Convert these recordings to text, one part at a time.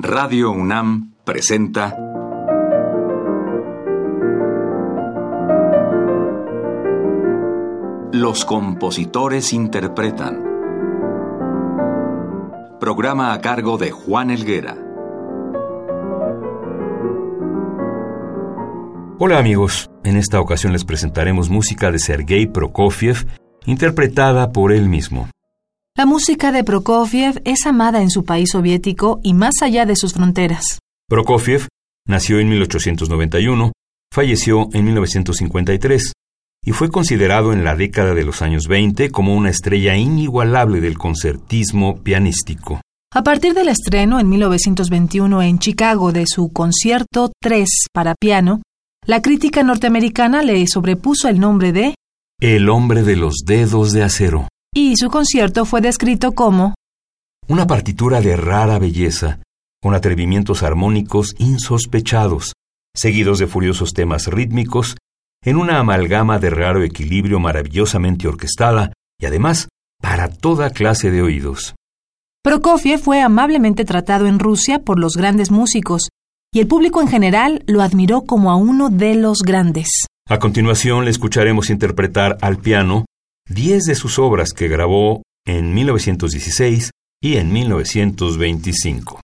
Radio UNAM presenta Los compositores interpretan. Programa a cargo de Juan Elguera. Hola amigos, en esta ocasión les presentaremos música de Sergei Prokofiev, interpretada por él mismo. La música de Prokofiev es amada en su país soviético y más allá de sus fronteras. Prokofiev nació en 1891, falleció en 1953 y fue considerado en la década de los años 20 como una estrella inigualable del concertismo pianístico. A partir del estreno en 1921 en Chicago de su concierto 3 para piano, la crítica norteamericana le sobrepuso el nombre de El hombre de los dedos de acero y su concierto fue descrito como una partitura de rara belleza, con atrevimientos armónicos insospechados, seguidos de furiosos temas rítmicos, en una amalgama de raro equilibrio maravillosamente orquestada y además para toda clase de oídos. Prokofiev fue amablemente tratado en Rusia por los grandes músicos, y el público en general lo admiró como a uno de los grandes. A continuación le escucharemos interpretar al piano diez de sus obras que grabó en 1916 y en 1925.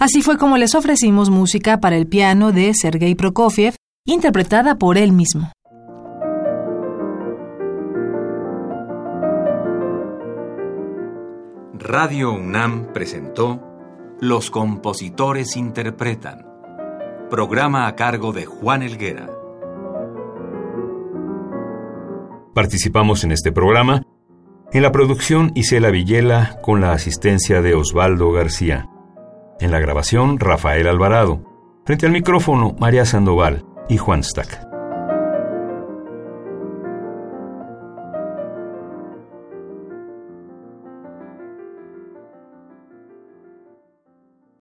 Así fue como les ofrecimos música para el piano de Sergei Prokofiev, interpretada por él mismo. Radio UNAM presentó Los compositores interpretan, programa a cargo de Juan Elguera. Participamos en este programa en la producción Isela Villela con la asistencia de Osvaldo García. En la grabación, Rafael Alvarado. Frente al micrófono, María Sandoval y Juan Stack.